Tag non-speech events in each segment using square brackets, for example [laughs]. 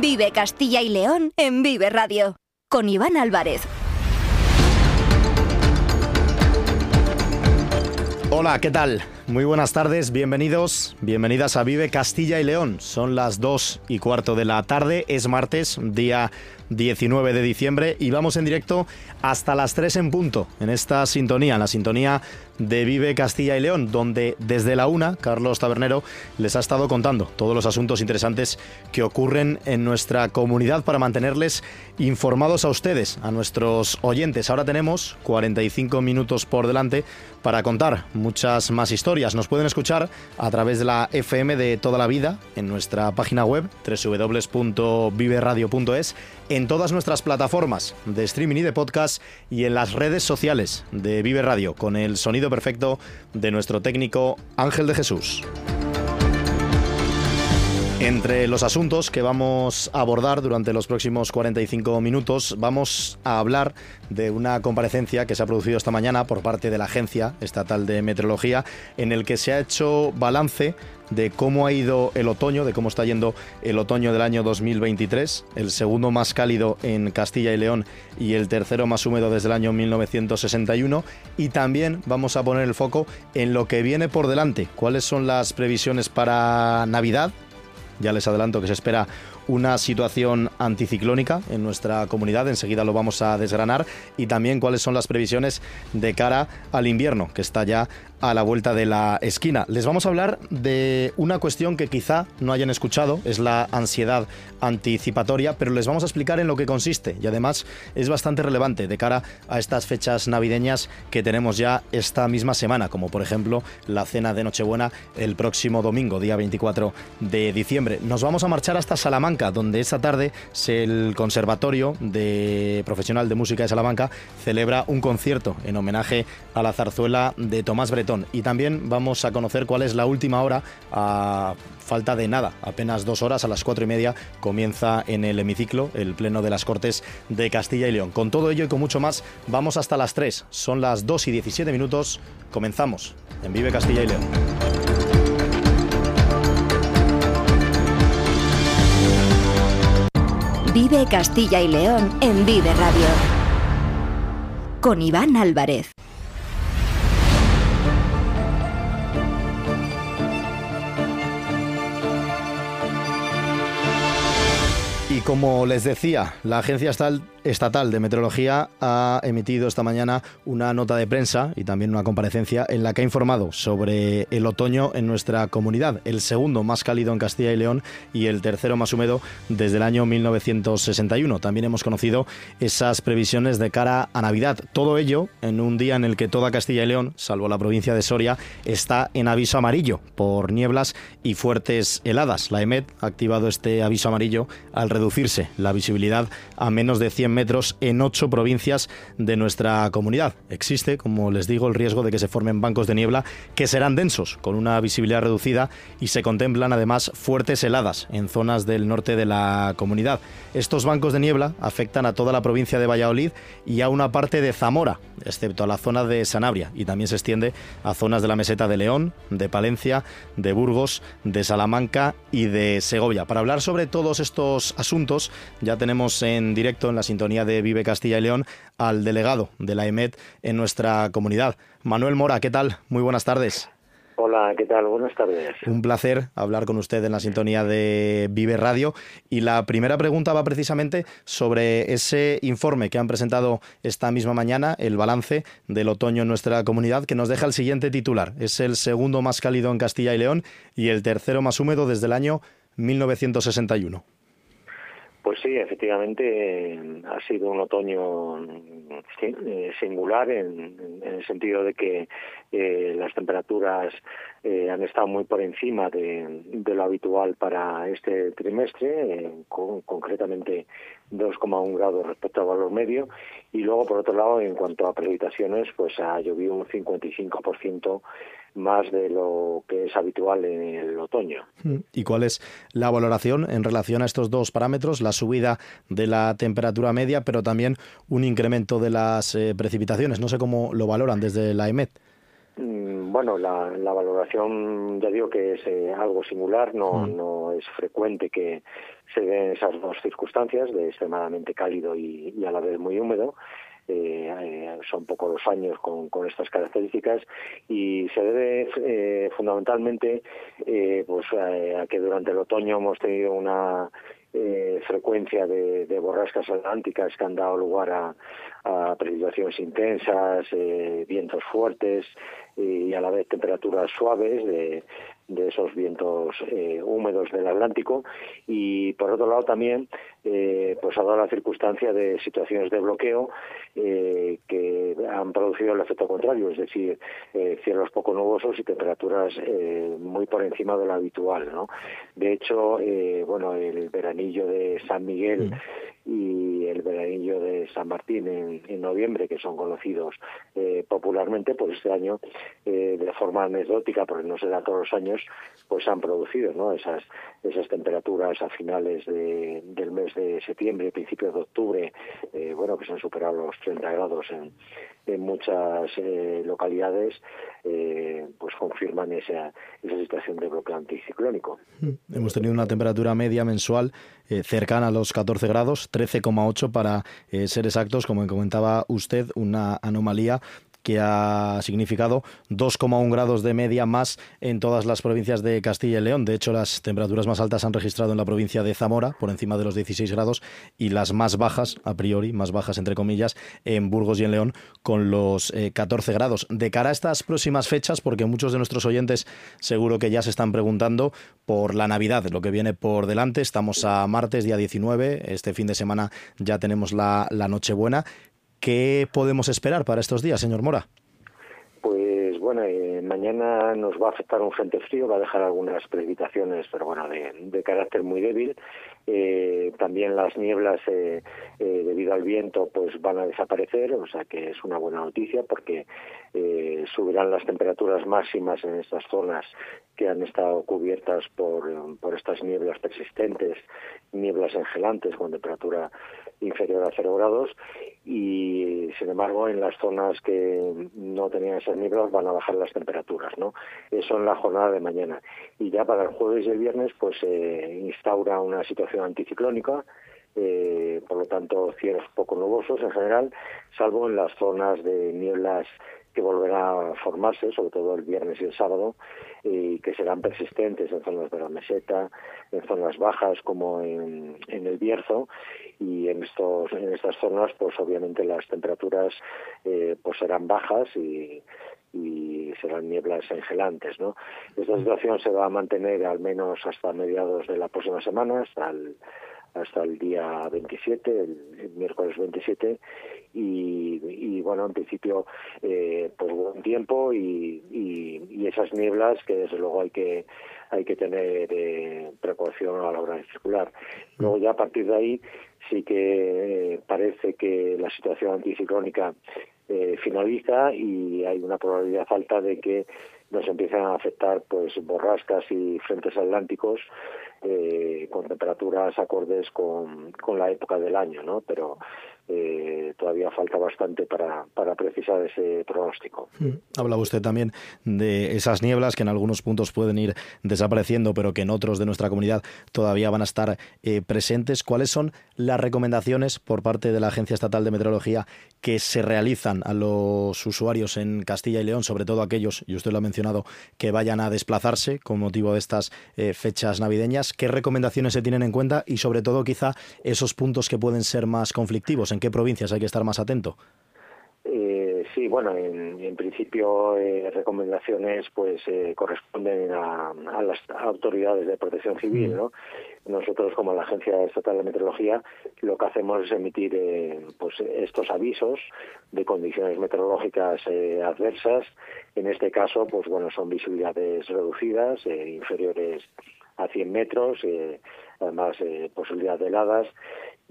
Vive Castilla y León en Vive Radio. Con Iván Álvarez. Hola, ¿qué tal? Muy buenas tardes, bienvenidos, bienvenidas a Vive Castilla y León. Son las 2 y cuarto de la tarde, es martes, día 19 de diciembre y vamos en directo hasta las 3 en punto en esta sintonía, en la sintonía de Vive Castilla y León, donde desde la una Carlos Tabernero les ha estado contando todos los asuntos interesantes que ocurren en nuestra comunidad para mantenerles informados a ustedes, a nuestros oyentes. Ahora tenemos 45 minutos por delante para contar muchas más historias. Nos pueden escuchar a través de la FM de toda la vida en nuestra página web www.viveradio.es en todas nuestras plataformas de streaming y de podcast y en las redes sociales de Vive Radio con el sonido perfecto de nuestro técnico Ángel de Jesús. Entre los asuntos que vamos a abordar durante los próximos 45 minutos, vamos a hablar de una comparecencia que se ha producido esta mañana por parte de la Agencia Estatal de Meteorología, en el que se ha hecho balance de cómo ha ido el otoño, de cómo está yendo el otoño del año 2023, el segundo más cálido en Castilla y León y el tercero más húmedo desde el año 1961. Y también vamos a poner el foco en lo que viene por delante, cuáles son las previsiones para Navidad ya les adelanto que se espera una situación anticiclónica en nuestra comunidad, enseguida lo vamos a desgranar, y también cuáles son las previsiones de cara al invierno, que está ya a la vuelta de la esquina. Les vamos a hablar de una cuestión que quizá no hayan escuchado, es la ansiedad anticipatoria, pero les vamos a explicar en lo que consiste y además es bastante relevante de cara a estas fechas navideñas que tenemos ya esta misma semana, como por ejemplo la cena de Nochebuena el próximo domingo, día 24 de diciembre. Nos vamos a marchar hasta Salamanca donde esta tarde el Conservatorio de Profesional de Música de Salamanca celebra un concierto en homenaje a la zarzuela de Tomás Bretón. Y también vamos a conocer cuál es la última hora a falta de nada, apenas dos horas, a las cuatro y media comienza en el hemiciclo el Pleno de las Cortes de Castilla y León. Con todo ello y con mucho más, vamos hasta las tres. Son las dos y diecisiete minutos. Comenzamos en Vive Castilla y León. Vive Castilla y León en Vive Radio. Con Iván Álvarez. Y como les decía, la Agencia Estatal de Meteorología ha emitido esta mañana una nota de prensa y también una comparecencia en la que ha informado sobre el otoño en nuestra comunidad, el segundo más cálido en Castilla y León y el tercero más húmedo desde el año 1961. También hemos conocido esas previsiones de cara a Navidad. Todo ello en un día en el que toda Castilla y León, salvo la provincia de Soria, está en aviso amarillo por nieblas y fuertes heladas. La EMET ha activado este aviso amarillo al reducir la visibilidad a menos de 100 metros en ocho provincias de nuestra comunidad. Existe, como les digo, el riesgo de que se formen bancos de niebla que serán densos, con una visibilidad reducida y se contemplan además fuertes heladas en zonas del norte de la comunidad. Estos bancos de niebla afectan a toda la provincia de Valladolid y a una parte de Zamora, excepto a la zona de Sanabria, y también se extiende a zonas de la meseta de León, de Palencia, de Burgos, de Salamanca y de Segovia. Para hablar sobre todos estos asuntos, ya tenemos en directo en la sintonía de Vive Castilla y León al delegado de la EMET en nuestra comunidad. Manuel Mora, ¿qué tal? Muy buenas tardes. Hola, ¿qué tal? Buenas tardes. Un placer hablar con usted en la sintonía de Vive Radio. Y la primera pregunta va precisamente sobre ese informe que han presentado esta misma mañana, el balance del otoño en nuestra comunidad, que nos deja el siguiente titular. Es el segundo más cálido en Castilla y León y el tercero más húmedo desde el año 1961. Pues sí, efectivamente eh, ha sido un otoño eh, singular en, el sentido de que eh, las temperaturas han estado muy por encima de, lo habitual para este trimestre, concretamente 2,1 grados respecto al valor medio, y luego por otro lado en cuanto a precipitaciones, pues ha llovido un 55% más de lo que es habitual en el otoño. Mm. ¿Y cuál es la valoración en relación a estos dos parámetros? La subida de la temperatura media, pero también un incremento de las eh, precipitaciones. No sé cómo lo valoran desde la EMET. Mm, bueno, la, valoración, ya digo que es eh, algo singular, no, mm. no es frecuente que se den esas dos circunstancias de extremadamente cálido y, a la vez muy húmedo. Eh, son pocos los años con, con, estas características y se debe fundamentalmente pues a que durante el otoño hemos tenido una eh, frecuencia de, borrascas atlánticas que han dado lugar a, a precipitaciones intensas, eh, vientos fuertes y a la vez temperaturas suaves de, de esos vientos eh, húmedos del Atlántico. Y por otro lado también eh, pues ha dado la circunstancia de situaciones de bloqueo eh, que han producido el efecto contrario, es decir, cielos poco nubosos y temperaturas muy por encima de lo habitual. ¿no? De hecho, bueno, el veranillo de San Miguel y el veranillo de San Martín en, noviembre, que son conocidos eh, popularmente, por este año, eh, de forma anecdótica, porque no se da todos los años, pues han producido ¿no? esas, esas temperaturas a finales del mes de septiembre, principios de octubre, eh, bueno, que se han superado los 30 grados en, en muchas localidades, pues confirman esa, esa situación de bloqueo anticiclónico. Hemos tenido una temperatura media mensual cercana a los 14 grados, 13,8 para eh, ser exactos, como comentaba usted, una anomalía que ha significado 2,1 grados de media más en todas las provincias de Castilla y León. De hecho, las temperaturas más altas han registrado en la provincia de Zamora, por encima de los 16 grados, y las más bajas, a priori, más bajas entre comillas, en Burgos y en León, con los 14 eh, grados. De cara a estas próximas fechas, porque muchos de nuestros oyentes seguro que ya se están preguntando por la Navidad, lo que viene por delante. Estamos a martes, día 19, este fin de semana ya tenemos la, la Nochebuena. ¿Qué podemos esperar para estos días, señor Mora? Pues bueno, eh, mañana nos va a afectar un frente frío, va a dejar algunas precipitaciones, pero bueno, de, carácter muy débil. Eh, también las nieblas, eh, debido al viento, pues van a desaparecer, o sea que es una buena noticia porque subirán las temperaturas máximas en estas zonas que han estado cubiertas por, por estas nieblas persistentes, nieblas engelantes con temperatura inferior a cero grados y sin embargo en las zonas que no tenían esas nieblas van a bajar las temperaturas, ¿no? Eso en la jornada de mañana. Y ya para el jueves y el viernes pues se instaura una situación anticiclónica eh, por lo tanto cielos poco nubosos en general, salvo en las zonas de nieblas que volverá a formarse, sobre todo el viernes y el sábado, y que serán persistentes en zonas de la meseta, en zonas bajas como en, el Bierzo, y en estos en estas zonas, pues obviamente las temperaturas eh, pues serán bajas y, y serán nieblas engelantes, ¿no? Esta situación se va a mantener al menos hasta mediados de la próxima semana, hasta el hasta el día 27, el, miércoles 27, y, bueno, en principio, eh, pues buen tiempo y, y, esas nieblas que desde luego hay que hay que tener eh, precaución a la hora de circular. Luego ya a partir de ahí sí que eh, parece que la situación anticiclónica eh, finaliza y hay una probabilidad alta de que nos empiezan a afectar pues borrascas y frentes atlánticos eh, con temperaturas acordes con, la época del año, ¿no? Pero eh, todavía falta bastante para, para precisar ese pronóstico. Mm. Hablaba usted también de esas nieblas que en algunos puntos pueden ir desapareciendo, pero que en otros de nuestra comunidad todavía van a estar eh, presentes. ¿Cuáles son las recomendaciones por parte de la Agencia Estatal de Meteorología que se realizan a los usuarios en Castilla y León, sobre todo aquellos, y usted lo ha mencionado, que vayan a desplazarse con motivo de estas eh, fechas navideñas? ¿Qué recomendaciones se tienen en cuenta y sobre todo quizá esos puntos que pueden ser más conflictivos? ¿En qué provincias hay que estar más atento? Eh, sí, bueno, en, principio eh, recomendaciones pues eh, corresponden a, las autoridades de protección civil, ¿no? Nosotros como la Agencia Estatal de Meteorología lo que hacemos es emitir pues estos avisos de condiciones meteorológicas adversas. En este caso, pues bueno, son visibilidades reducidas, inferiores a 100 metros, además posibilidad de heladas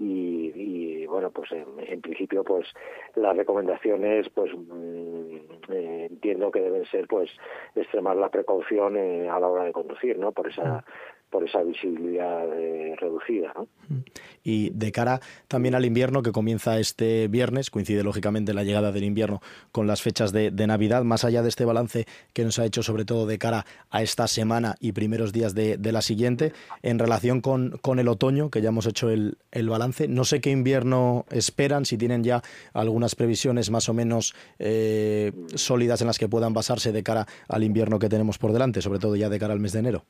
y, bueno pues en, principio pues las recomendaciones pues mm, eh, entiendo que deben ser pues extremar la precaución eh, a la hora de conducir no por esa por esa visibilidad eh, reducida. ¿no? Y de cara también al invierno que comienza este viernes, coincide lógicamente la llegada del invierno con las fechas de, Navidad, más allá de este balance que nos ha hecho sobre todo de cara a esta semana y primeros días de, la siguiente, en relación con, con, el otoño, que ya hemos hecho el, el, balance, no sé qué invierno esperan, si tienen ya algunas previsiones más o menos eh, sólidas en las que puedan basarse de cara al invierno que tenemos por delante, sobre todo ya de cara al mes de enero.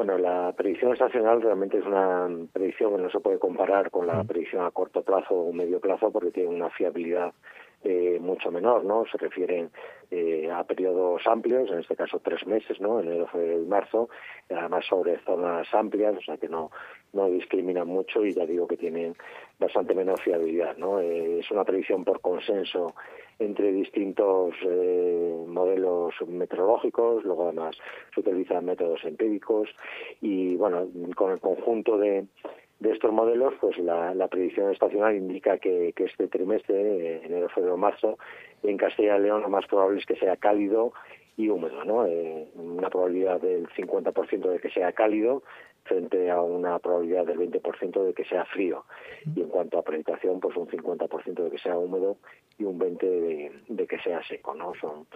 Bueno, la predicción estacional realmente es una predicción que no se puede comparar con la mm. predicción a corto plazo o medio plazo porque tiene una fiabilidad eh, mucho menor, ¿no? Se refieren eh, a periodos amplios, en este caso tres meses, ¿no? Enero, febrero y marzo, además sobre zonas amplias, o sea que no no discriminan mucho y ya digo que tienen bastante menor fiabilidad, ¿no? Eh, es una predicción por consenso entre distintos eh, modelos meteorológicos, luego además se utilizan métodos empíricos y bueno, con el conjunto de, de estos modelos, pues la, predicción estacional indica que, este trimestre, enero, febrero, marzo, en Castilla y León lo más probable es que sea cálido y húmedo, ¿no? Eh, una probabilidad del 50% de que sea cálido frente a una probabilidad del 20% de que sea frío. Y en cuanto a precipitación, pues un 50% de que sea húmedo y un 20% de, que sea seco, ¿no? Son,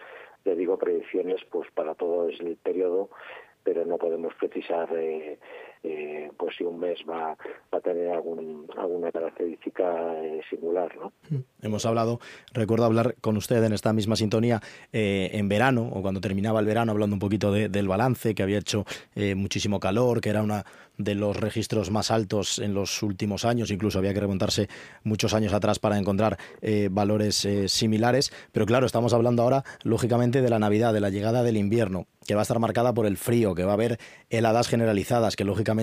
le digo, predicciones pues para todo el periodo, pero no podemos precisar eh, eh, pues si un mes va, a tener alguna característica eh. ¿no? Mm. Hemos hablado, recuerdo hablar con usted en esta misma sintonía eh, en verano, o cuando terminaba el verano, hablando un poquito del balance, que había hecho muchísimo calor, que era una de los registros más altos en los últimos años, incluso había que remontarse muchos años atrás para encontrar valores similares, pero claro, estamos hablando ahora, lógicamente, de la Navidad, de la llegada del invierno, que va a estar marcada por el frío, que va a haber heladas generalizadas, que lógicamente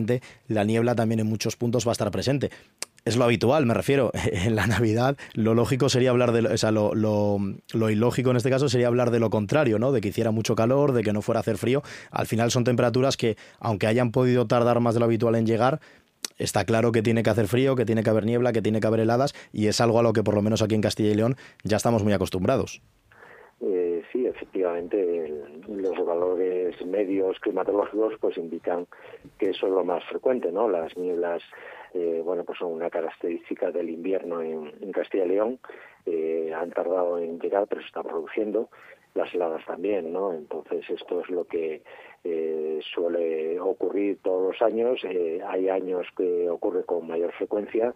la niebla también en muchos puntos va a estar presente. Es lo habitual, me refiero. [laughs] En la Navidad lo lógico sería hablar de, o sea, lo, lo, ilógico en este caso sería hablar de lo contrario, ¿no? De que hiciera mucho calor, de que no fuera a hacer frío. Al final son temperaturas que, aunque hayan podido tardar más de lo habitual en llegar, está claro que tiene que hacer frío, que tiene que haber niebla, que tiene que haber heladas, y es algo a lo que por lo menos aquí en Castilla y León ya estamos muy acostumbrados. Eh, efectivamente, los valores medios climatológicos pues indican que eso es lo más frecuente, ¿no? Las nieblas, eh, bueno, pues son una característica del invierno en, Castilla y León. Eh, han tardado en llegar, pero se están produciendo. Las heladas también, ¿no? Entonces esto es lo que eh, suele ocurrir todos los años. hay años que ocurre con mayor frecuencia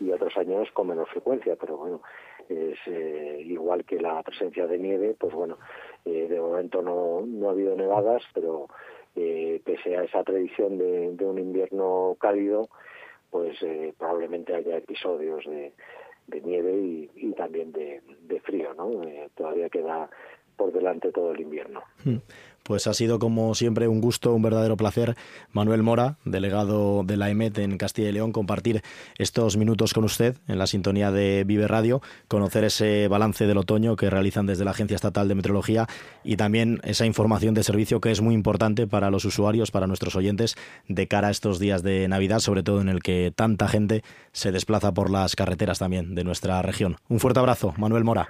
y otros años con menor frecuencia, pero bueno, es igual que la presencia de nieve, pues bueno, eh, de momento no, no ha habido nevadas, pero eh, pese a esa predicción de, un invierno cálido, pues eh, probablemente haya episodios de, nieve y, también de, frío, ¿no? todavía queda por delante todo el invierno. Pues ha sido como siempre un gusto, un verdadero placer, Manuel Mora, delegado de la EMET en Castilla y León, compartir estos minutos con usted en la sintonía de Vive Radio, conocer ese balance del otoño que realizan desde la Agencia Estatal de Meteorología y también esa información de servicio que es muy importante para los usuarios, para nuestros oyentes, de cara a estos días de Navidad, sobre todo en el que tanta gente se desplaza por las carreteras también de nuestra región. Un fuerte abrazo, Manuel Mora.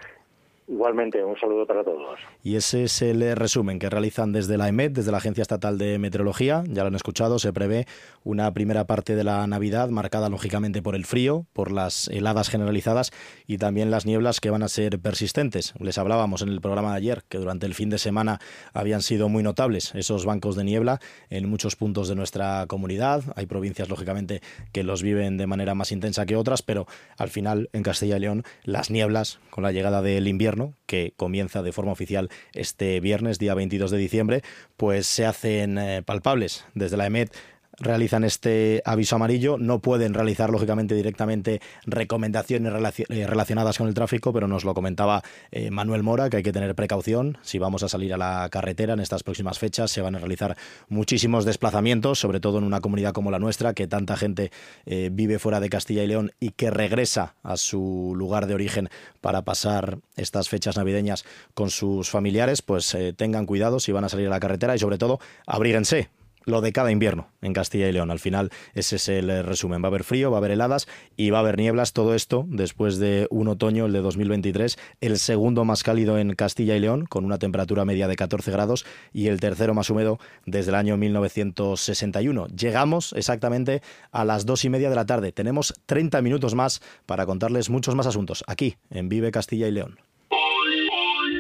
Igualmente, un saludo para todos. Y ese es el resumen que realizan desde la EMET, desde la Agencia Estatal de Meteorología. Ya lo han escuchado, se prevé una primera parte de la Navidad marcada lógicamente por el frío, por las heladas generalizadas y también las nieblas que van a ser persistentes. Les hablábamos en el programa de ayer que durante el fin de semana habían sido muy notables esos bancos de niebla en muchos puntos de nuestra comunidad. Hay provincias, lógicamente, que los viven de manera más intensa que otras, pero al final en Castilla y León las nieblas, con la llegada del invierno, que comienza de forma oficial este viernes, día 22 de diciembre, pues se hacen eh, palpables desde la EMET realizan este aviso amarillo. No pueden realizar, lógicamente, directamente recomendaciones eh, relacionadas con el tráfico, pero nos lo comentaba eh, Manuel Mora, que hay que tener precaución. Si vamos a salir a la carretera en estas próximas fechas, se van a realizar muchísimos desplazamientos, sobre todo en una comunidad como la nuestra, que tanta gente eh, vive fuera de Castilla y León y que regresa a su lugar de origen para pasar estas fechas navideñas con sus familiares, pues tengan cuidado si van a salir a la carretera y sobre todo abríguense lo de cada invierno en Castilla y León. Al final ese es el eh, resumen. Va a haber frío, va a haber heladas y va a haber nieblas. Todo esto después de un otoño, el de 2023, el segundo más cálido en Castilla y León, con una temperatura media de 14 grados y el tercero más húmedo desde el año 1961. Llegamos exactamente a las dos y media de la tarde. Tenemos 30 minutos más para contarles muchos más asuntos aquí en Vive Castilla y León.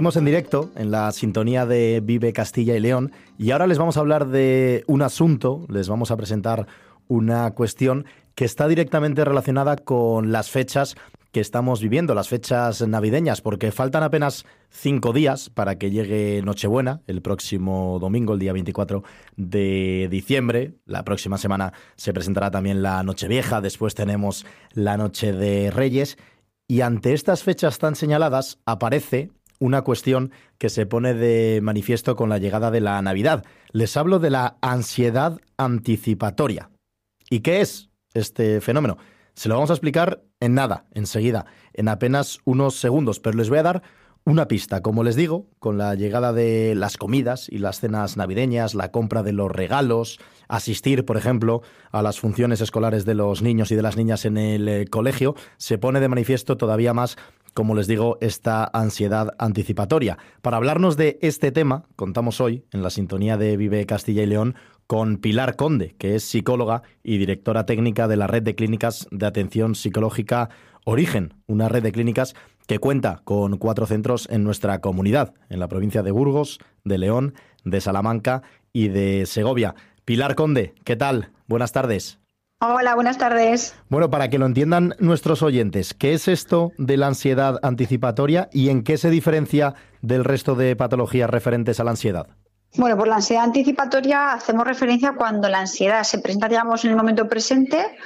Seguimos en directo en la sintonía de Vive Castilla y León y ahora les vamos a hablar de un asunto, les vamos a presentar una cuestión que está directamente relacionada con las fechas que estamos viviendo, las fechas navideñas, porque faltan apenas cinco días para que llegue Nochebuena, el próximo domingo, el día 24 de diciembre. La próxima semana se presentará también la Nochevieja, después tenemos la Noche de Reyes. Y ante estas fechas tan señaladas aparece una cuestión que se pone de manifiesto con la llegada de la Navidad. Les hablo de la ansiedad anticipatoria. ¿Y qué es este fenómeno? Se lo vamos a explicar en nada, enseguida, en apenas unos segundos, pero les voy a dar una pista. Como les digo, con la llegada de las comidas y las cenas navideñas, la compra de los regalos, asistir, por ejemplo, a las funciones escolares de los niños y de las niñas en el eh, colegio, se pone de manifiesto todavía más como les digo, esta ansiedad anticipatoria. Para hablarnos de este tema, contamos hoy, en la sintonía de Vive Castilla y León, con Pilar Conde, que es psicóloga y directora técnica de la red de clínicas de atención psicológica Origen, una red de clínicas que cuenta con cuatro centros en nuestra comunidad, en la provincia de Burgos, de León, de Salamanca y de Segovia. Pilar Conde, ¿qué tal? Buenas tardes. Hola, buenas tardes. Bueno, para que lo entiendan nuestros oyentes, ¿qué es esto de la ansiedad anticipatoria y en qué se diferencia del resto de patologías referentes a la ansiedad? Bueno, por la ansiedad anticipatoria hacemos referencia cuando la ansiedad se presenta, digamos, en el momento presente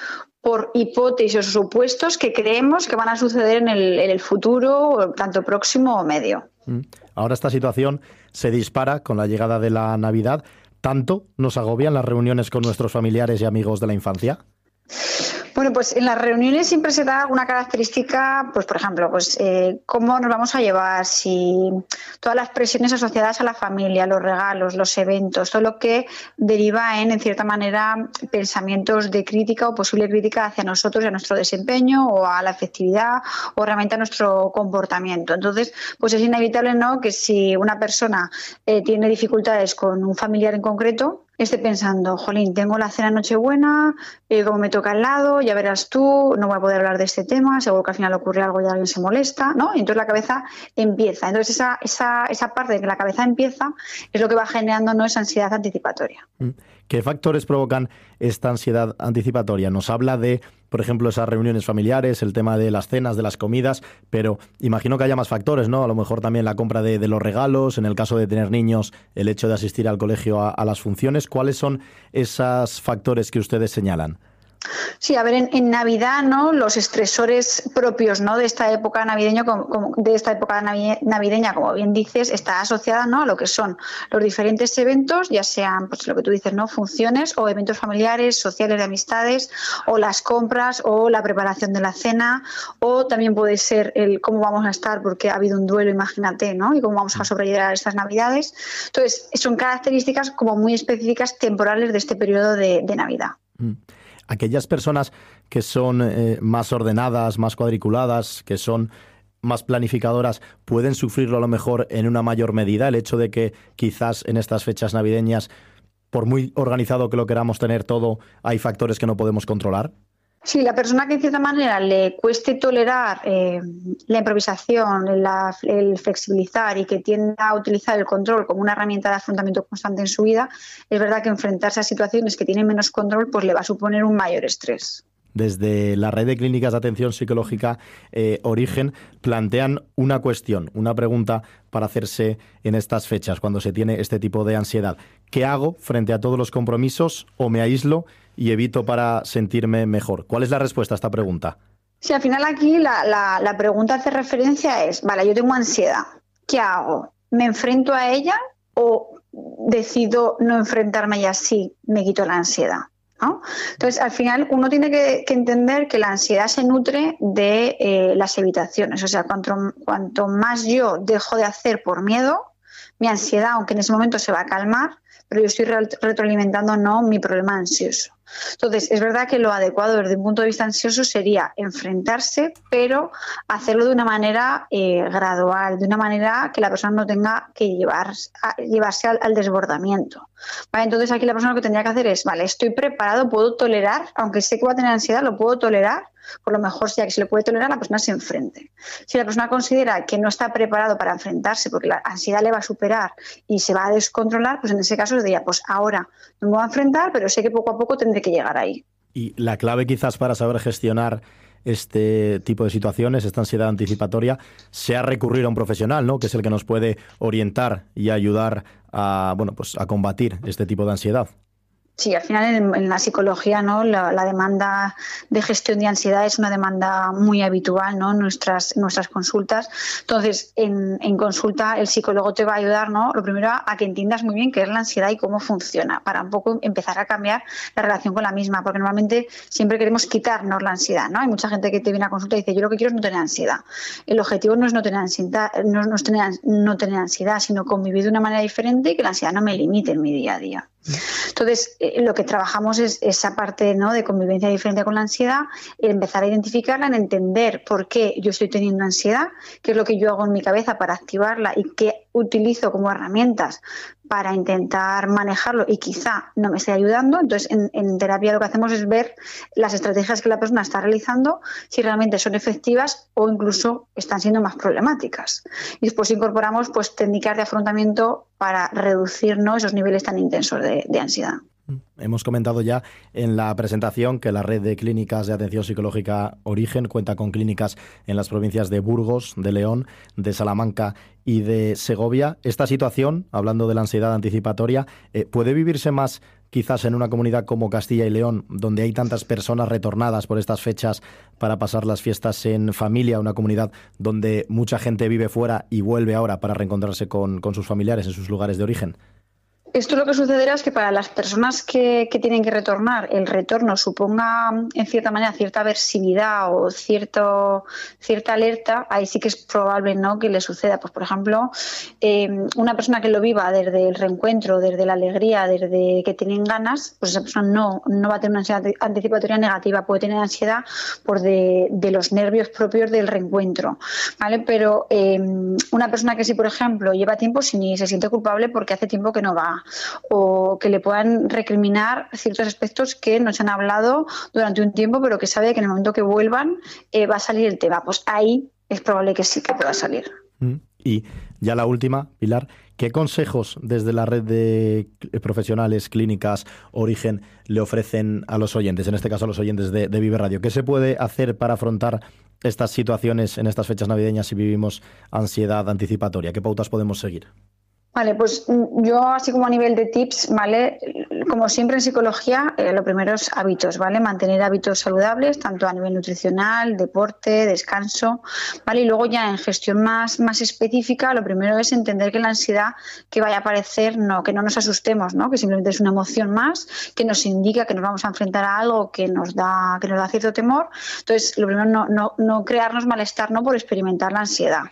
por hipótesis o supuestos que creemos que van a suceder en el, en el futuro, tanto próximo o medio. Mm. Ahora esta situación se dispara con la llegada de la Navidad. ¿Tanto nos agobian las reuniones con nuestros familiares y amigos de la infancia? Bueno, pues en las reuniones siempre se da alguna característica, pues por ejemplo, pues eh, cómo nos vamos a llevar, si todas las presiones asociadas a la familia, los regalos, los eventos, todo lo que deriva en, en cierta manera, pensamientos de crítica o posible crítica hacia nosotros y a nuestro desempeño o a la efectividad o realmente a nuestro comportamiento. Entonces, pues es inevitable, ¿no?, que si una persona eh, tiene dificultades con un familiar en concreto, esté pensando, jolín, tengo la cena Nochebuena, eh, como me toca al lado, ya verás tú, no voy a poder hablar de este tema, seguro que al final ocurre algo y alguien se molesta, ¿no? Y entonces la cabeza empieza. Entonces esa, esa, esa parte de que la cabeza empieza es lo que va generando ¿no? esa ansiedad anticipatoria. Mm. ¿Qué factores provocan esta ansiedad anticipatoria? Nos habla de, por ejemplo, esas reuniones familiares, el tema de las cenas, de las comidas, pero imagino que haya más factores, ¿no? A lo mejor también la compra de, los regalos, en el caso de tener niños, el hecho de asistir al colegio a las funciones. ¿Cuáles son esos factores que ustedes señalan? Sí, a ver, en, Navidad, ¿no? Los estresores propios, ¿no? De esta época navideña, como, de esta época navideña, como bien dices, está asociada, ¿no? A lo que son los diferentes eventos, ya sean, pues lo que tú dices, ¿no? Funciones o eventos familiares, sociales de amistades, o las compras, o la preparación de la cena, o también puede ser el cómo vamos a estar porque ha habido un duelo, imagínate, ¿no? Y cómo vamos a sobrellevar estas Navidades. Entonces, son características como muy específicas temporales de este periodo de, Navidad. Mm aquellas personas que son eh, más ordenadas, más cuadriculadas, que son más planificadoras, pueden sufrirlo a lo mejor en una mayor medida, el hecho de que quizás en estas fechas navideñas, por muy organizado que lo queramos tener todo, hay factores que no podemos controlar? Sí, la persona que en cierta manera le cueste tolerar eh, la improvisación, el flexibilizar y que tienda a utilizar el control como una herramienta de afrontamiento constante en su vida, es verdad que enfrentarse a situaciones que tienen menos control pues le va a suponer un mayor estrés desde la red de clínicas de atención psicológica eh, Origen plantean una cuestión, una pregunta para hacerse en estas fechas, cuando se tiene este tipo de ansiedad. ¿Qué hago frente a todos los compromisos o me aíslo y evito para sentirme mejor? ¿Cuál es la respuesta a esta pregunta? Sí, al final aquí la, la pregunta hace referencia es, vale, yo tengo ansiedad, ¿qué hago? ¿Me enfrento a ella o decido no enfrentarme y así me quito la ansiedad? Entonces, al final, uno tiene que, entender que la ansiedad se nutre de eh, las evitaciones. O sea, cuanto, cuanto más yo dejo de hacer por miedo, mi ansiedad, aunque en ese momento se va a calmar, pero yo estoy retroalimentando no mi problema ansioso. Entonces, es verdad que lo adecuado desde un punto de vista ansioso sería enfrentarse, pero hacerlo de una manera eh, gradual, de una manera que la persona no tenga que llevar, llevarse al, desbordamiento. Entonces, aquí la persona lo que tendría que hacer es, vale, estoy preparado, puedo tolerar, aunque sé que va a tener ansiedad, lo puedo tolerar, por lo mejor, ya que se le puede tolerar, la persona se enfrente. Si la persona considera que no está preparado para enfrentarse porque la ansiedad le va a superar y se va a descontrolar, pues en ese caso diría, pues ahora no me voy a enfrentar, pero sé que poco a poco tendré llegar ahí. Y la clave quizás para saber gestionar este tipo de situaciones, esta ansiedad anticipatoria, sea recurrir a un profesional, ¿no? Que es el que nos puede orientar y ayudar a, bueno, pues a combatir este tipo de ansiedad. Sí, al final en, la psicología, ¿no? La, demanda de gestión de ansiedad es una demanda muy habitual, ¿no? En nuestras, nuestras consultas. Entonces, en, consulta el psicólogo te va a ayudar, ¿no? Lo primero a que entiendas muy bien qué es la ansiedad y cómo funciona, para un poco empezar a cambiar la relación con la misma, porque normalmente siempre queremos quitarnos la ansiedad, ¿no? Hay mucha gente que te viene a consulta y dice, yo lo que quiero es no tener ansiedad. El objetivo no es no tener ansiedad, no, es tener, no tener ansiedad, sino convivir de una manera diferente y que la ansiedad no me limite en mi día a día. Entonces, eh, lo que trabajamos es esa parte de convivencia diferente con la ansiedad, empezar a identificarla, en entender por qué yo estoy teniendo ansiedad, qué es lo que yo hago en mi cabeza para activarla y qué utilizo como herramientas para intentar manejarlo y quizá no me esté ayudando. Entonces, en, terapia lo que hacemos es ver las estrategias que la persona está realizando, si realmente son efectivas o incluso están siendo más problemáticas. Y después incorporamos pues técnicas de afrontamiento para reducir esos niveles tan intensos de ansiedad. Hemos comentado ya en la presentación que la red de clínicas de atención psicológica Origen cuenta con clínicas en las provincias de Burgos, de León, de Salamanca y de Segovia. Esta situación, hablando de la ansiedad anticipatoria, eh, ¿puede vivirse más quizás en una comunidad como Castilla y León, donde hay tantas personas retornadas por estas fechas para pasar las fiestas en familia, una comunidad donde mucha gente vive fuera y vuelve ahora para reencontrarse con sus familiares en sus lugares de origen? Esto lo que sucederá es que para las personas que, tienen que retornar, el retorno suponga en cierta manera cierta aversividad o cierto, cierta alerta, ahí sí que es probable ¿no? que le suceda. Pues, por ejemplo, eh, una persona que lo viva desde el reencuentro, desde la alegría, desde que tienen ganas, pues esa persona no, no va a tener una ansiedad anticipatoria negativa, puede tener ansiedad por de, los nervios propios del reencuentro. ¿vale? Pero eh, una persona que sí, por ejemplo, lleva tiempo sin y se siente culpable porque hace tiempo que no va o que le puedan recriminar ciertos aspectos que no se han hablado durante un tiempo, pero que sabe que en el momento que vuelvan eh, va a salir el tema. Pues ahí es probable que sí que pueda salir. Mm. Y ya la última, Pilar, ¿qué consejos desde la red de profesionales, clínicas, Origen, le ofrecen a los oyentes, en este caso a los oyentes de, de Vive Radio? ¿Qué se puede hacer para afrontar estas situaciones en estas fechas navideñas si vivimos ansiedad anticipatoria? ¿Qué pautas podemos seguir? Vale, pues mm, yo así como a nivel de tips, ¿vale? Como siempre en psicología, eh, lo primero es hábitos, ¿vale? Mantener hábitos saludables, tanto a nivel nutricional, deporte, descanso, ¿vale? Y luego ya en gestión más, más específica, lo primero es entender que la ansiedad que vaya a aparecer, no, que no nos asustemos, ¿no? Que simplemente es una emoción más, que nos indica que nos vamos a enfrentar a algo que nos da, que nos da cierto temor. Entonces, lo primero no, no, no crearnos malestar, ¿no? Por experimentar la ansiedad.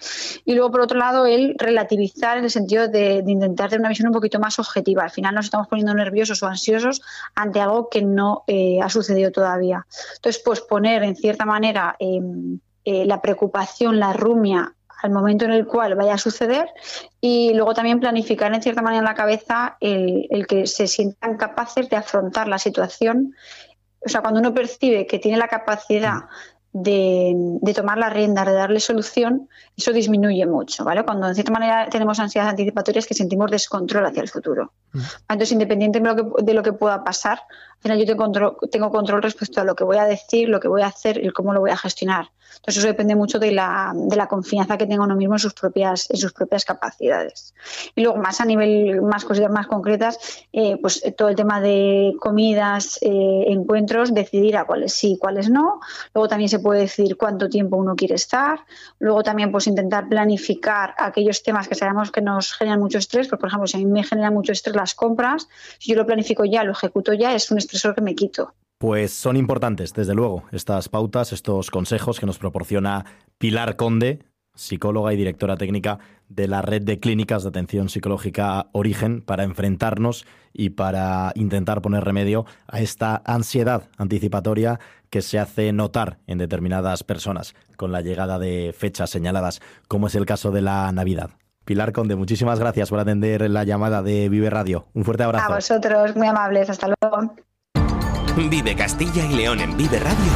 Y luego, por otro lado, el relativizar en el sentido de de, intentar tener una visión un poquito más objetiva. Al final nos estamos poniendo nerviosos o ansiosos ante algo que no eh, ha sucedido todavía. Entonces, pues poner en cierta manera em, eh, la preocupación, la rumia al momento en el cual vaya a suceder y luego también planificar en cierta manera en la cabeza el, el que se sientan capaces de afrontar la situación o sea, cuando uno percibe que tiene la capacidad de, de, tomar la rienda, de darle solución, eso disminuye mucho, ¿vale? Cuando de cierta manera tenemos ansiedades anticipatorias que sentimos descontrol hacia el futuro. Mm. Entonces, independientemente de lo que, de lo que pueda pasar, final yo tengo control, tengo control respecto a lo que voy a decir, lo que voy a hacer y cómo lo voy a gestionar. Entonces eso depende mucho de la, de la confianza que tenga uno mismo en sus propias, en sus propias capacidades. Y luego más a nivel, más cositas más concretas, eh, pues todo el tema de comidas, eh, encuentros, decidir a cuáles sí, cuáles no. Luego también se puede decidir cuánto tiempo uno quiere estar. Luego también pues intentar planificar aquellos temas que sabemos que nos generan mucho estrés. Pues, por ejemplo, si a mí me genera mucho estrés las compras, si yo lo planifico ya, lo ejecuto ya, es un estresor que me quito. Pues son importantes, desde luego, estas pautas, estos consejos que nos proporciona Pilar Conde, psicóloga y directora técnica de la red de clínicas de atención psicológica Origen, para enfrentarnos y para intentar poner remedio a esta ansiedad anticipatoria que se hace notar en determinadas personas con la llegada de fechas señaladas, como es el caso de la Navidad. Pilar Conde, muchísimas gracias por atender la llamada de Vive Radio. Un fuerte abrazo. A vosotros, muy amables. Hasta luego. Vive Castilla y León en Vive Radio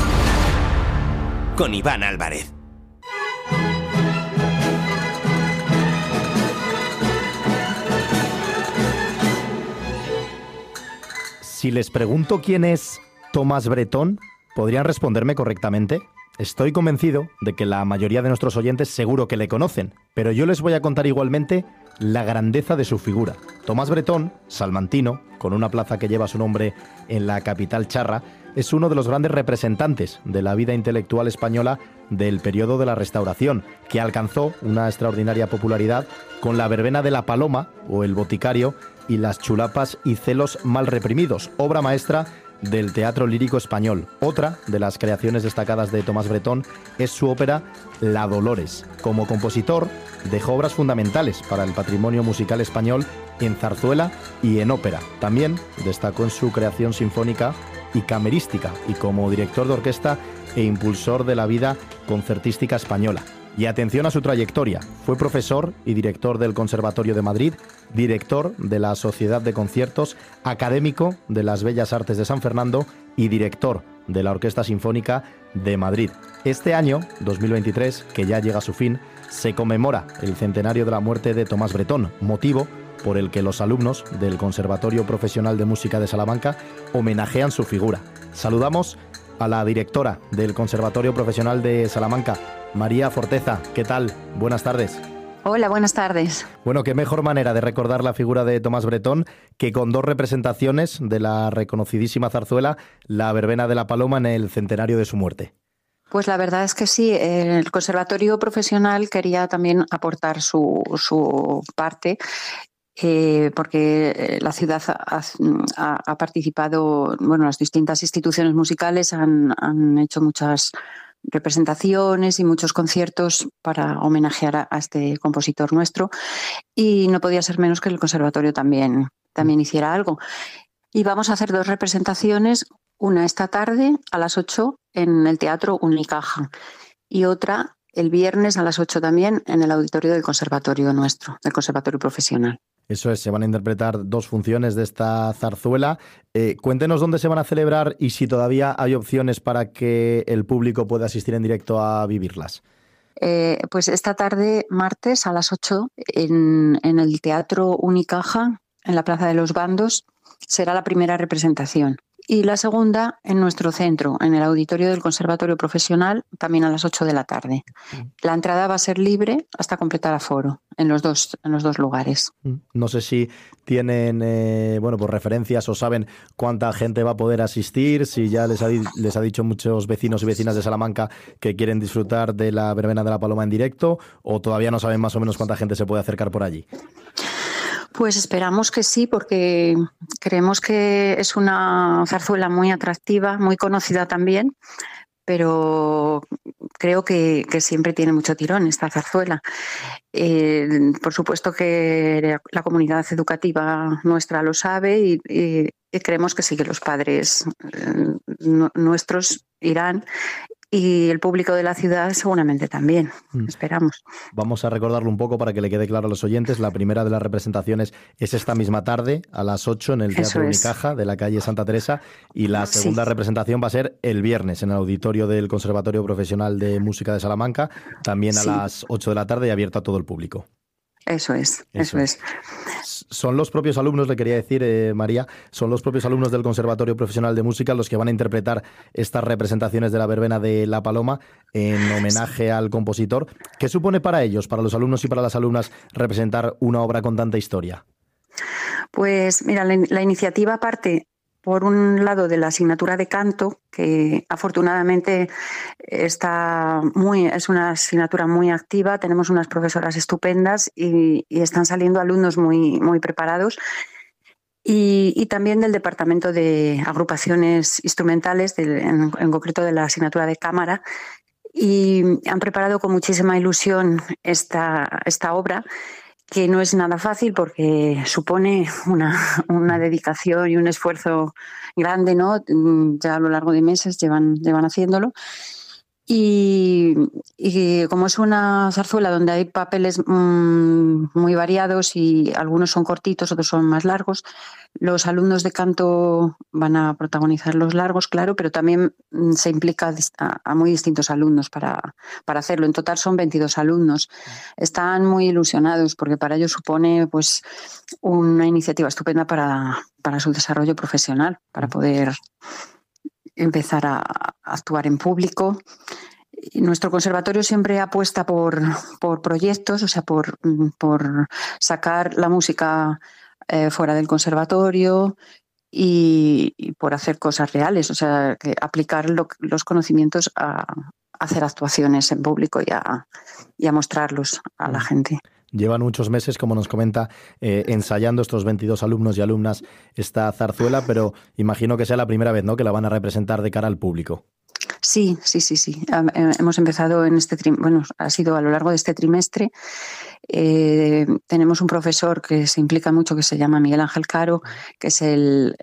con Iván Álvarez. Si les pregunto quién es Tomás Bretón, ¿podrían responderme correctamente? Estoy convencido de que la mayoría de nuestros oyentes seguro que le conocen, pero yo les voy a contar igualmente la grandeza de su figura. Tomás Bretón, salmantino, con una plaza que lleva su nombre en la capital charra, es uno de los grandes representantes de la vida intelectual española del periodo de la Restauración, que alcanzó una extraordinaria popularidad con la verbena de la Paloma o el Boticario y las chulapas y celos mal reprimidos, obra maestra del teatro lírico español. Otra de las creaciones destacadas de Tomás Bretón es su ópera La Dolores. Como compositor, dejó obras fundamentales para el patrimonio musical español en zarzuela y en ópera. También destacó en su creación sinfónica y camerística y como director de orquesta e impulsor de la vida concertística española. Y atención a su trayectoria. Fue profesor y director del Conservatorio de Madrid, director de la Sociedad de Conciertos, académico de las Bellas Artes de San Fernando y director de la Orquesta Sinfónica de Madrid. Este año, 2023, que ya llega a su fin, se conmemora el centenario de la muerte de Tomás Bretón, motivo por el que los alumnos del Conservatorio Profesional de Música de Salamanca homenajean su figura. Saludamos a la directora del Conservatorio Profesional de Salamanca, María Forteza. ¿Qué tal? Buenas tardes. Hola, buenas tardes. Bueno, qué mejor manera de recordar la figura de Tomás Bretón que con dos representaciones de la reconocidísima zarzuela La Verbena de la Paloma en el centenario de su muerte. Pues la verdad es que sí, el Conservatorio Profesional quería también aportar su, su parte eh, porque eh, la ciudad ha, participado, bueno, las distintas instituciones musicales han, han, hecho muchas representaciones y muchos conciertos para homenajear a, este compositor nuestro y no podía ser menos que el conservatorio también, también hiciera algo. Y vamos a hacer dos representaciones, una esta tarde a las 8 en el Teatro Unicaja y otra el viernes a las 8 también en el auditorio del conservatorio nuestro, del conservatorio profesional. Eso es, se van a interpretar dos funciones de esta zarzuela. Eh, cuéntenos dónde se van a celebrar y si todavía hay opciones para que el público pueda asistir en directo a vivirlas. Eh, pues esta tarde, martes, a las 8, en, en el Teatro Unicaja, en la Plaza de los Bandos, será la primera representación y la segunda en nuestro centro, en el auditorio del Conservatorio Profesional, también a las 8 de la tarde. La entrada va a ser libre hasta completar aforo en los dos, en los dos lugares. Mm. No sé si tienen eh, bueno, pues referencias o saben cuánta gente va a poder asistir, si ya les ha, les ha dicho muchos vecinos y vecinas de Salamanca que quieren disfrutar de la verbena de la paloma en directo, o todavía no saben más o menos cuánta gente se puede acercar por allí. Pues esperamos que sí, porque creemos que es una zarzuela muy atractiva, muy conocida también, pero creo que, siempre tiene mucho tirón esta zarzuela. Eh, por supuesto que la comunidad educativa nuestra lo sabe y, creemos que sí que los padres eh, nuestros irán y el público de la ciudad seguramente también, mm. esperamos. Vamos a recordarlo un poco para que le quede claro a los oyentes. La primera de las representaciones es esta misma tarde, a las 8, en el Teatro Unicaja de la calle Santa Teresa, y la segunda representación va a ser el viernes en el auditorio del Conservatorio Profesional de Música de Salamanca, también a las 8 de la tarde y abierto a todo el público. Eso es, eso, es. Son los propios alumnos, le quería decir, eh, María, son los propios alumnos del Conservatorio Profesional de Música los que van a interpretar estas representaciones de la verbena de La Paloma en homenaje al compositor. ¿Qué supone para ellos, para los alumnos y para las alumnas, representar una obra con tanta historia? Pues mira, la iniciativa parte por un lado de la asignatura de canto, que afortunadamente está muy, es una asignatura muy activa, tenemos unas profesoras estupendas y, están saliendo alumnos muy, muy preparados. Y, también del Departamento de Agrupaciones Instrumentales, en, concreto de la asignatura de cámara, y han preparado con muchísima ilusión esta, esta obra que no es nada fácil porque supone una, una, dedicación y un esfuerzo grande, ¿no? Mm, ya a lo largo de meses llevan, llevan haciéndolo. Y, como es una zarzuela donde hay papeles mm, muy variados y algunos son cortitos, otros son más largos, los alumnos de canto van a protagonizar los largos, claro, pero también mm, se implica a, muy distintos alumnos para, para, hacerlo. En total son 22 alumnos. Están muy ilusionados porque para ellos supone pues, una iniciativa estupenda para, para su desarrollo profesional, para poder empezar a, actuar en público. nuestro conservatorio siempre apuesta por, por proyectos, o sea, por, por sacar la música eh, fuera del conservatorio y, por hacer cosas reales, o sea, que aplicar los conocimientos a, hacer actuaciones en público y a, y a mostrarlos a la mm. gente. Llevan muchos meses, como nos comenta, eh, ensayando estos 22 alumnos y alumnas esta zarzuela, pero imagino que sea la primera vez ¿no? que la van a representar de cara al público. Sí, sí, sí, sí. Eh, hemos empezado en este bueno, ha sido a lo largo de este trimestre. Eh, tenemos un profesor que se implica mucho, que se llama Miguel Ángel Caro, que es el,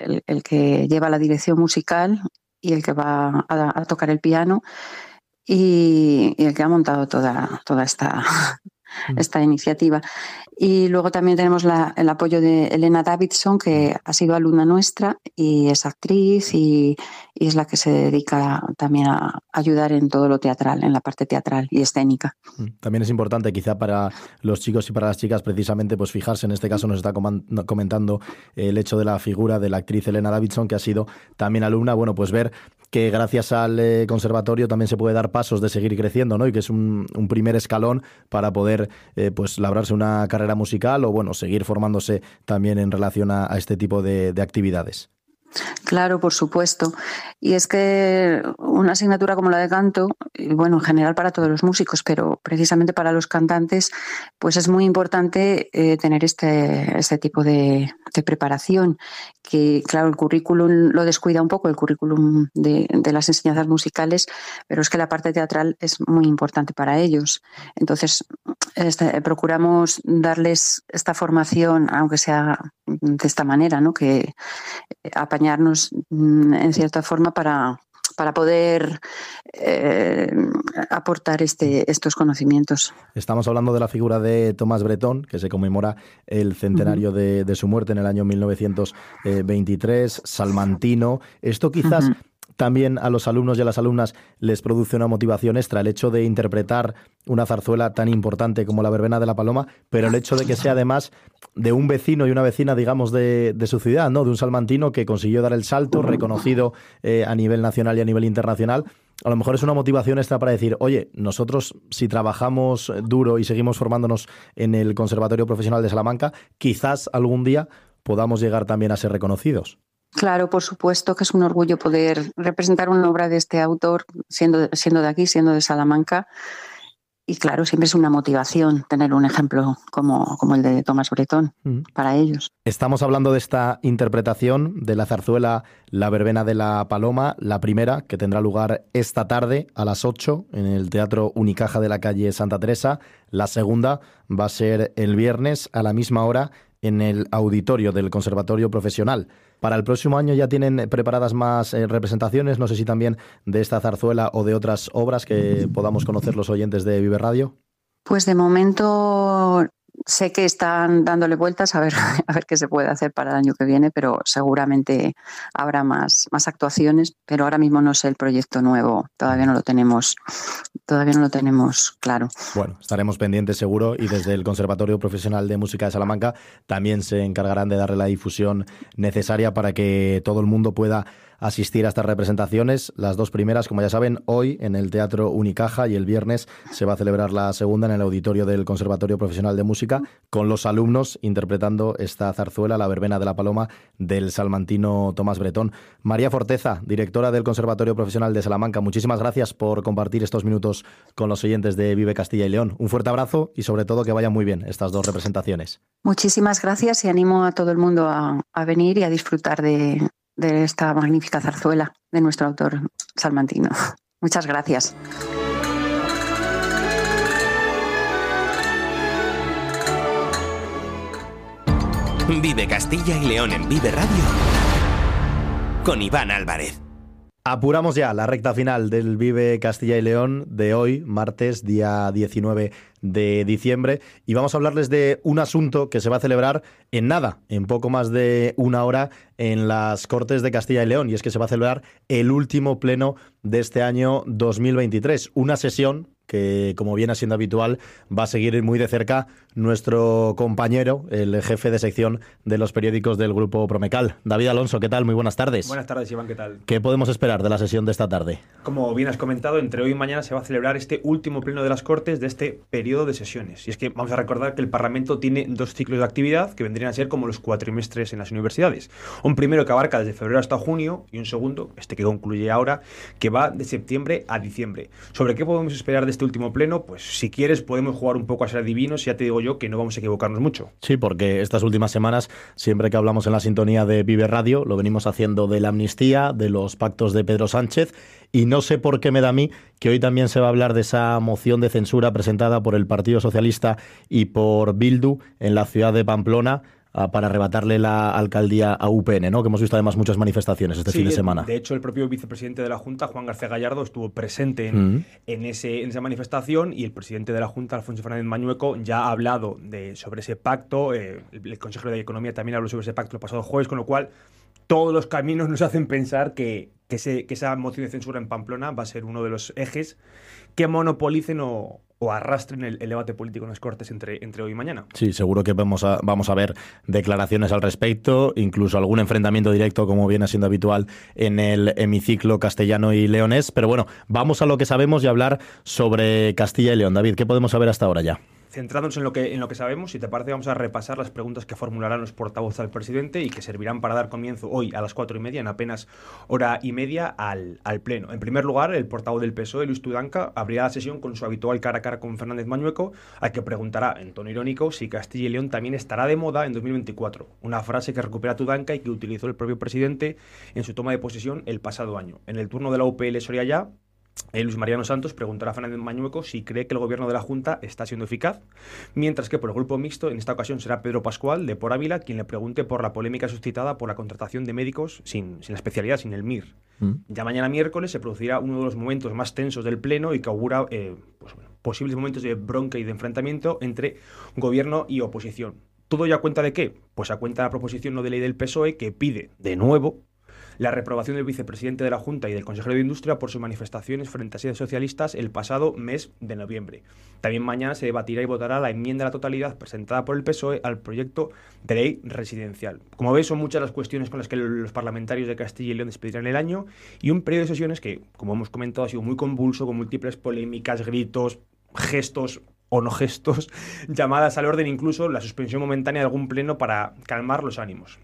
que lleva la dirección musical y el que va a, tocar el piano y, y, el que ha montado toda, toda esta, Mm. esta iniciativa. Y luego también tenemos el apoyo de Elena Davidson, que ha sido alumna nuestra y es actriz y, es la que se dedica también a ayudar en todo lo teatral, en la parte teatral y escénica. Mm. También es importante quizá para los chicos y para las chicas precisamente pues fijarse, en este caso nos está comentando el hecho de la figura de la actriz Elena Davidson, que ha sido también alumna, bueno, pues ver que gracias al eh, conservatorio también se puede dar pasos de seguir creciendo, ¿no? Y que es un, primer escalón para poder eh, pues labrarse una carrera musical o bueno, seguir formándose también en relación a, este tipo de actividades. Claro, por supuesto. Y es que una asignatura como la de canto, bueno, en general para todos los músicos, pero precisamente para los cantantes, pues es muy importante eh, tener este, este tipo de, preparación, que claro, el currículum lo descuida un poco, el currículum de, las enseñanzas musicales, pero es que la parte teatral es muy importante para ellos. Entonces, este, procuramos darles esta formación, aunque sea de esta manera, ¿no? que mm, en cierta forma para, para poder eh, aportar este, estos conocimientos. Estamos hablando de la figura de Tomás Bretón, que se conmemora el centenario de, su muerte en el año 1923, salmantino. Esto quizás también a los alumnos y a las alumnas les produce una motivación extra el hecho de interpretar una zarzuela tan importante como la verbena de la paloma, pero el hecho de que sea además de un vecino y una vecina, digamos, de, su ciudad, ¿no? De un salmantino que consiguió dar el salto, reconocido eh, a nivel nacional y a nivel internacional. A lo mejor es una motivación extra para decir, oye, nosotros si trabajamos duro y seguimos formándonos en el Conservatorio Profesional de Salamanca, quizás algún día podamos llegar también a ser reconocidos. Claro, por supuesto que es un orgullo poder representar una obra de este autor, siendo, siendo de aquí, siendo de Salamanca. Y claro, siempre es una motivación tener un ejemplo como, como el de Tomás Bretón para ellos. Estamos hablando de esta interpretación de la zarzuela La Verbena de la Paloma, la primera, que tendrá lugar esta tarde a las 8 en el Teatro Unicaja de la calle Santa Teresa. La segunda va a ser el viernes a la misma hora en el auditorio del Conservatorio Profesional. Para el próximo año ya tienen preparadas más eh, representaciones, no sé si también de esta zarzuela o de otras obras que podamos conocer los oyentes de Vive Radio. Pues de momento sé que están dándole vueltas a ver, [laughs] a ver qué se puede hacer para el año que viene, pero seguramente habrá más, más actuaciones, pero ahora mismo no sé el proyecto nuevo, todavía no lo tenemos, todavía no lo tenemos claro. Bueno, estaremos pendientes seguro y desde el Conservatorio Profesional de Música de Salamanca también se encargarán de darle la difusión necesaria para que todo el mundo pueda asistir a estas representaciones. Las dos primeras, como ya saben, hoy en el Teatro Unicaja y el viernes se va a celebrar la segunda en el auditorio del Conservatorio Profesional de Música con los alumnos interpretando esta zarzuela, La Verbena de la Paloma, del salmantino Tomás Bretón. María Forteza, directora del Conservatorio Profesional de Salamanca, muchísimas gracias por compartir estos minutos con los oyentes de Vive Castilla y León. Un fuerte abrazo y sobre todo que vayan muy bien estas dos representaciones. Muchísimas gracias y animo a todo el mundo a, a venir y a disfrutar de, de esta magnífica zarzuela de nuestro autor salmantino. [laughs] Muchas gracias. Vive Castilla y León en Vive Radio con Iván Álvarez. Apuramos ya la recta final del Vive Castilla y León de hoy, martes, día 19 de diciembre, y vamos a hablarles de un asunto que se va a celebrar en nada, en poco más de una hora, en las Cortes de Castilla y León, y es que se va a celebrar el último pleno de este año 2023, una sesión que, como viene siendo habitual, va a seguir muy de cerca nuestro compañero, el jefe de sección de los periódicos del Grupo Promecal. David Alonso, ¿qué tal? Muy buenas tardes. Buenas tardes, Iván, ¿qué tal? ¿Qué podemos esperar de la sesión de esta tarde? Como bien has comentado, entre hoy y mañana se va a celebrar este último pleno de las Cortes de este periodo de sesiones. Y es que vamos a recordar que el Parlamento tiene dos ciclos de actividad que vendrían a ser como los cuatrimestres en las universidades. Un primero que abarca desde febrero hasta junio y un segundo, este que concluye ahora, que va de septiembre a diciembre. ¿Sobre qué podemos esperar de este último pleno? Pues si quieres podemos jugar un poco a ser adivinos, ya te digo yo que no vamos a equivocarnos mucho. Sí, porque estas últimas semanas, siempre que hablamos en la sintonía de Vive Radio, lo venimos haciendo de la amnistía, de los pactos de Pedro Sánchez, y no sé por qué me da a mí que hoy también se va a hablar de esa moción de censura presentada por el Partido Socialista y por Bildu en la ciudad de Pamplona para arrebatarle la alcaldía a UPN, ¿no? Que hemos visto además muchas manifestaciones este Sí, fin de semana. De hecho, el propio vicepresidente de la Junta, Juan García Gallardo, estuvo presente en, Mm. en ese, en esa manifestación y el presidente de la Junta, Alfonso Fernández Mañueco, ya ha hablado de, sobre ese pacto. eh, el, el consejero de Economía también habló sobre ese pacto el pasado jueves, con lo cual todos los caminos nos hacen pensar que, que, ese- que esa moción de censura en Pamplona va a ser uno de los ejes que monopolicen o, o arrastren el, debate político en las Cortes entre, entre hoy y mañana. Sí, seguro que vamos a, vamos a ver declaraciones al respecto, incluso algún enfrentamiento directo, como viene siendo habitual en el hemiciclo castellano y leonés. Pero bueno, vamos a lo que sabemos y hablar sobre Castilla y León. David, ¿qué podemos saber hasta ahora ya? Centrándonos en lo que en lo que sabemos, si te parece, vamos a repasar las preguntas que formularán los portavoces al presidente y que servirán para dar comienzo hoy a las cuatro y media, en apenas hora y media, al, al pleno. En primer lugar, el portavoz del PSOE, Luis Tudanca, abrirá la sesión con su habitual cara a cara con Fernández Mañueco, al que preguntará, en tono irónico, si Castilla y León también estará de moda en 2024. Una frase que recupera Tudanca y que utilizó el propio presidente en su toma de posesión el pasado año. En el turno de la UPL Soria ya, eh, Luis Mariano Santos preguntará a Fernández Mañueco si cree que el gobierno de la Junta está siendo eficaz, mientras que por el grupo mixto en esta ocasión será Pedro Pascual de Por Ávila quien le pregunte por la polémica suscitada por la contratación de médicos sin, sin la especialidad, sin el MIR. Mm. Ya mañana miércoles se producirá uno de los momentos más tensos del Pleno y que augura eh, pues, bueno, posibles momentos de bronca y de enfrentamiento entre gobierno y oposición. ¿Todo ya a cuenta de qué? Pues a cuenta de la proposición no de ley del PSOE que pide, de nuevo, la reprobación del vicepresidente de la Junta y del consejero de Industria por sus manifestaciones frente a sedes socialistas el pasado mes de noviembre. También mañana se debatirá y votará la enmienda a la totalidad presentada por el PSOE al proyecto de ley residencial. Como veis, son muchas las cuestiones con las que los parlamentarios de Castilla y León despedirán el año y un periodo de sesiones que, como hemos comentado, ha sido muy convulso, con múltiples polémicas, gritos, gestos o no gestos, [laughs] llamadas al orden, incluso la suspensión momentánea de algún pleno para calmar los ánimos.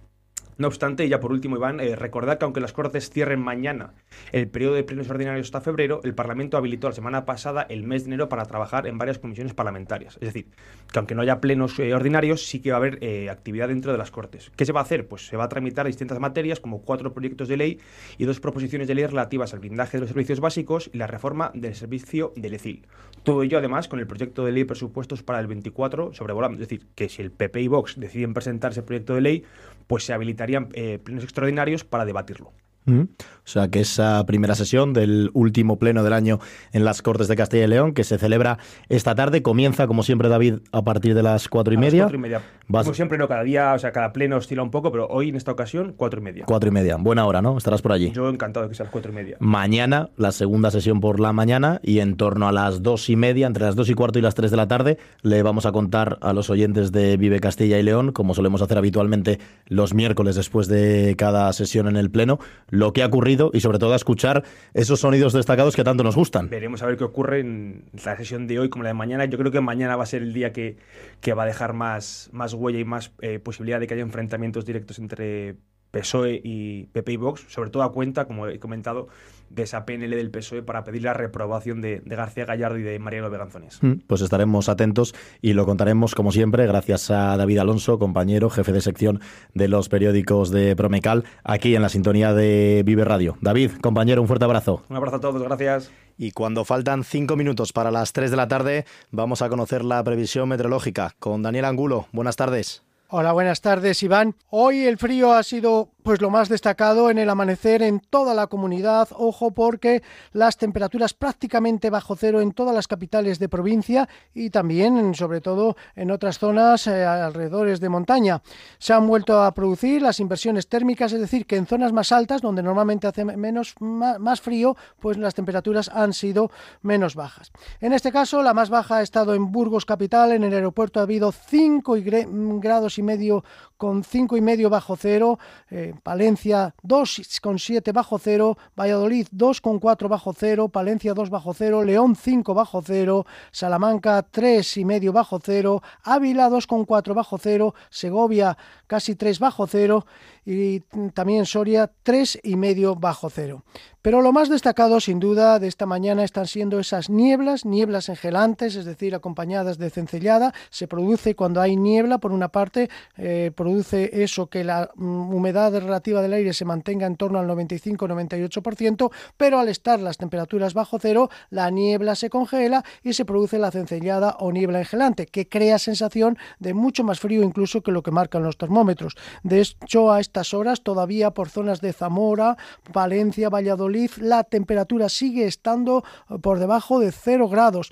No obstante, ya por último, Iván, eh, recordad que aunque las Cortes cierren mañana el periodo de plenos ordinarios hasta febrero, el Parlamento habilitó la semana pasada el mes de enero para trabajar en varias comisiones parlamentarias. Es decir, que aunque no haya plenos eh, ordinarios, sí que va a haber eh, actividad dentro de las Cortes. ¿Qué se va a hacer? Pues se va a tramitar distintas materias, como cuatro proyectos de ley y dos proposiciones de ley relativas al blindaje de los servicios básicos y la reforma del servicio del ECIL. Todo ello, además, con el proyecto de ley de presupuestos para el 24 sobrevolando. Es decir, que si el PP y Vox deciden presentar ese proyecto de ley, pues se habilitarían eh, plenos extraordinarios para debatirlo. O sea que esa primera sesión del último pleno del año en las Cortes de Castilla y León, que se celebra esta tarde, comienza, como siempre, David, a partir de las cuatro y media. cuatro y media. Como siempre, no, cada día, o sea, cada pleno oscila un poco, pero hoy en esta ocasión, cuatro y media. Cuatro y media. Buena hora, ¿no? Estarás por allí. Yo encantado de que sea las cuatro y media. Mañana, la segunda sesión por la mañana y en torno a las dos y media, entre las dos y cuarto y las tres de la tarde, le vamos a contar a los oyentes de Vive Castilla y León, como solemos hacer habitualmente los miércoles después de cada sesión en el pleno, lo que ha ocurrido y sobre todo a escuchar esos sonidos destacados que tanto nos gustan. Veremos a ver qué ocurre en la sesión de hoy como la de mañana. Yo creo que mañana va a ser el día que, que va a dejar más, más huella y más eh, posibilidad de que haya enfrentamientos directos entre PSOE y PP y Vox, sobre todo a cuenta, como he comentado, de esa PNL del PSOE para pedir la reprobación de, García Gallardo y de Mariano Beganzones. Mm, pues estaremos atentos y lo contaremos, como siempre, gracias a David Alonso, compañero, jefe de sección de los periódicos de Promecal, aquí en la sintonía de Vive Radio. David, compañero, un fuerte abrazo. Un abrazo a todos, gracias. Y cuando faltan cinco minutos para las tres de la tarde, vamos a conocer la previsión meteorológica con Daniel Angulo. Buenas tardes. Hola, buenas tardes, Iván. Hoy el frío ha sido pues lo más destacado en el amanecer en toda la comunidad. Ojo porque las temperaturas prácticamente bajo cero en todas las capitales de provincia y también, sobre todo, en otras zonas eh, alrededores de montaña. Se han vuelto a producir las inversiones térmicas, es decir, que en zonas más altas, donde normalmente hace menos más, frío, pues las temperaturas han sido menos bajas. En este caso, la más baja ha estado en Burgos capital. En el aeropuerto ha habido 5 grados y medio con 5 y medio bajo cero. Eh, Palencia 2,7 bajo cero, Valladolid 2,4 bajo cero, Palencia 2 bajo cero, León 5 bajo cero, Salamanca 3,5 bajo cero, Ávila 2,4 bajo cero, Segovia casi 3 bajo cero y también Soria 3,5 bajo cero. Pero lo más destacado, sin duda, de esta mañana están siendo esas nieblas, nieblas engelantes, es decir, acompañadas de cencellada. Se produce cuando hay niebla, por una parte, eh, produce eso que la mm, humedad relativa del aire se mantenga en torno al 95-98%, pero al estar las temperaturas bajo cero, la niebla se congela y se produce la cencellada o niebla engelante, que crea sensación de mucho más frío incluso que lo que marcan los termómetros. De hecho, a horas, todavía por zonas de Zamora, Valencia, Valladolid, la temperatura sigue estando eh, por debajo de 0 grados,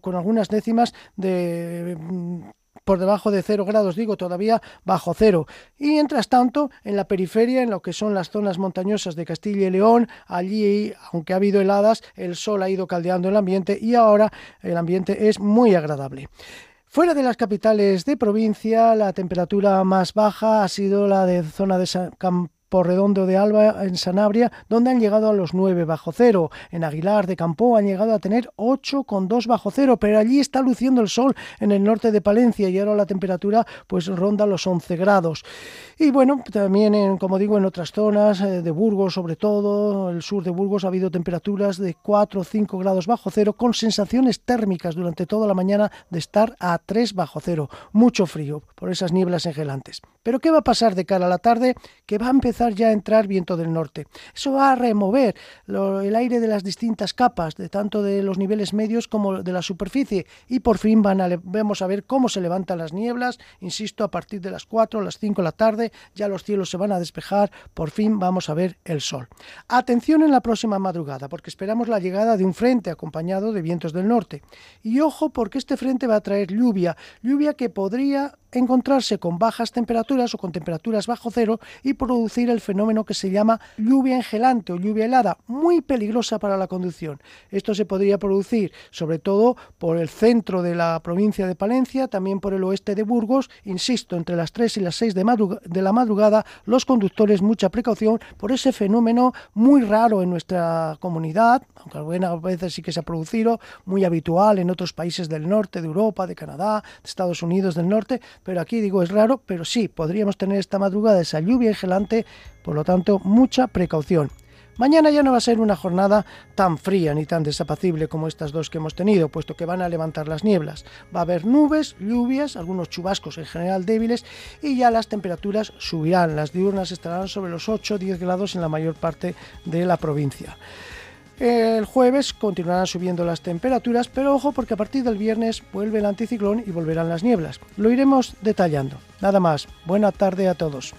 con algunas décimas de mm, por debajo de 0 grados, digo, todavía bajo cero. Y mientras tanto, en la periferia, en lo que son las zonas montañosas de Castilla y León, allí, aunque ha habido heladas, el sol ha ido caldeando el ambiente y ahora el ambiente es muy agradable. Fuera de las capitales de provincia, la temperatura más baja ha sido la de zona de San Redondo de Alba en Sanabria, donde han llegado a los 9 bajo cero. En Aguilar de Campo han llegado a tener 8,2 bajo cero, pero allí está luciendo el sol en el norte de Palencia y ahora la temperatura pues ronda los 11 grados. Y bueno, también, en, como digo, en otras zonas eh, de Burgos, sobre todo el sur de Burgos, ha habido temperaturas de 4 o 5 grados bajo cero, con sensaciones térmicas durante toda la mañana de estar a 3 bajo cero. Mucho frío por esas nieblas engelantes. Pero ¿qué va a pasar de cara a la tarde? Que va a empezar ya entrar viento del norte. Eso va a remover el aire de las distintas capas, de tanto de los niveles medios como de la superficie, y por fin vamos a ver cómo se levantan las nieblas, insisto, a partir de las 4 o las 5 de la tarde, ya los cielos se van a despejar, por fin vamos a ver el sol. Atención en la próxima madrugada, porque esperamos la llegada de un frente acompañado de vientos del norte. Y ojo porque este frente va a traer lluvia, lluvia que podría encontrarse con bajas temperaturas o con temperaturas bajo cero y producir el fenómeno que se llama lluvia engelante o lluvia helada, muy peligrosa para la conducción. Esto se podría producir sobre todo por el centro de la provincia de Palencia, también por el oeste de Burgos, insisto, entre las 3 y las 6 de, de la madrugada, los conductores mucha precaución por ese fenómeno muy raro en nuestra comunidad, aunque algunas veces sí que se ha producido, muy habitual en otros países del norte de Europa, de Canadá, de Estados Unidos del norte, pero aquí digo es raro, pero sí, podríamos tener esta madrugada esa lluvia gelante, por lo tanto, mucha precaución. Mañana ya no va a ser una jornada tan fría ni tan desapacible como estas dos que hemos tenido, puesto que van a levantar las nieblas. Va a haber nubes, lluvias, algunos chubascos en general débiles y ya las temperaturas subirán. Las diurnas estarán sobre los 8-10 grados en la mayor parte de la provincia. El jueves continuarán subiendo las temperaturas, pero ojo porque a partir del viernes vuelve el anticiclón y volverán las nieblas. Lo iremos detallando. Nada más. Buena tarde a todos.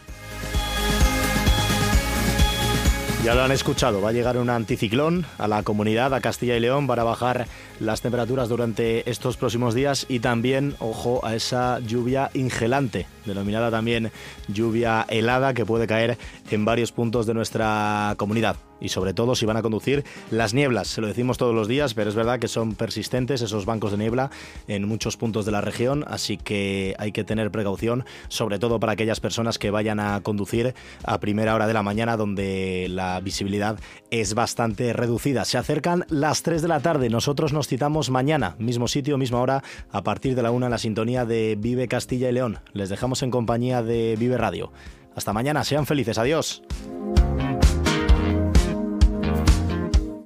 Ya lo han escuchado, va a llegar un anticiclón a la comunidad, a Castilla y León, para bajar las temperaturas durante estos próximos días y también, ojo, a esa lluvia ingelante, denominada también lluvia helada, que puede caer en varios puntos de nuestra comunidad y sobre todo si van a conducir las nieblas. Se lo decimos todos los días, pero es verdad que son persistentes esos bancos de niebla en muchos puntos de la región, así que hay que tener precaución, sobre todo para aquellas personas que vayan a conducir a primera hora de la mañana donde la visibilidad es bastante reducida. Se acercan las 3 de la tarde, nosotros nos citamos mañana, mismo sitio, misma hora, a partir de la 1 en la sintonía de Vive Castilla y León. Les dejamos en compañía de Vive Radio. Hasta mañana, sean felices, adiós.